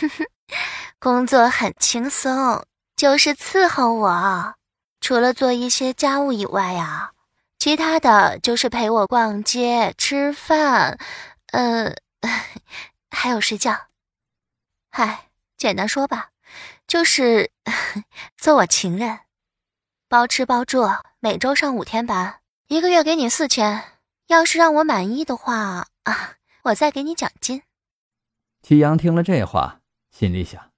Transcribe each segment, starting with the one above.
工作很轻松，就是伺候我。除了做一些家务以外呀，其他的就是陪我逛街、吃饭，呃，还有睡觉。嗨，简单说吧，就是 做我情人，包吃包住，每周上五天班，一个月给你四千。要是让我满意的话啊，我再给你奖金。祁阳听了这话，心里想：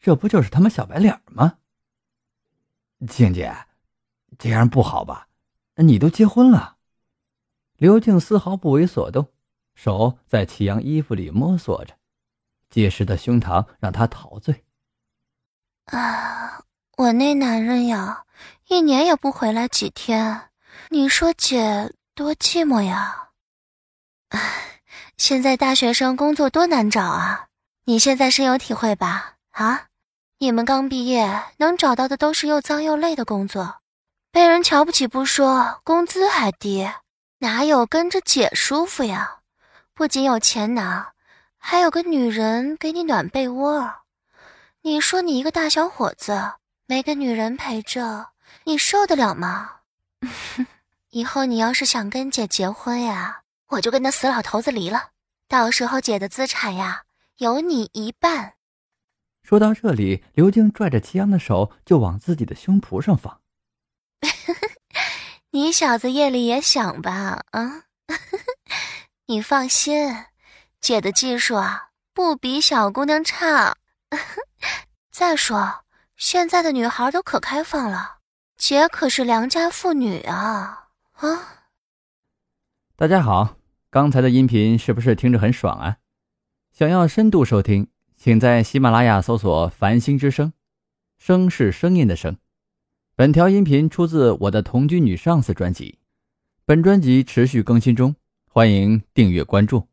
这不就是他妈小白脸吗？静姐，这样不好吧？你都结婚了。刘静丝毫不为所动，手在祁阳衣服里摸索着，结实的胸膛让他陶醉。啊，我那男人呀，一年也不回来几天，你说姐多寂寞呀。唉，现在大学生工作多难找啊，你现在深有体会吧？啊？你们刚毕业，能找到的都是又脏又累的工作，被人瞧不起不说，工资还低，哪有跟着姐舒服呀？不仅有钱拿，还有个女人给你暖被窝。你说你一个大小伙子，没个女人陪着，你受得了吗？以后你要是想跟姐结婚呀，我就跟那死老头子离了，到时候姐的资产呀，有你一半。说到这里，刘静拽着齐阳的手就往自己的胸脯上放。你小子夜里也想吧？啊，你放心，姐的技术啊不比小姑娘差。再说，现在的女孩都可开放了，姐可是良家妇女啊！啊，大家好，刚才的音频是不是听着很爽啊？想要深度收听。请在喜马拉雅搜索“繁星之声”，声是声音的声。本条音频出自我的同居女上司专辑，本专辑持续更新中，欢迎订阅关注。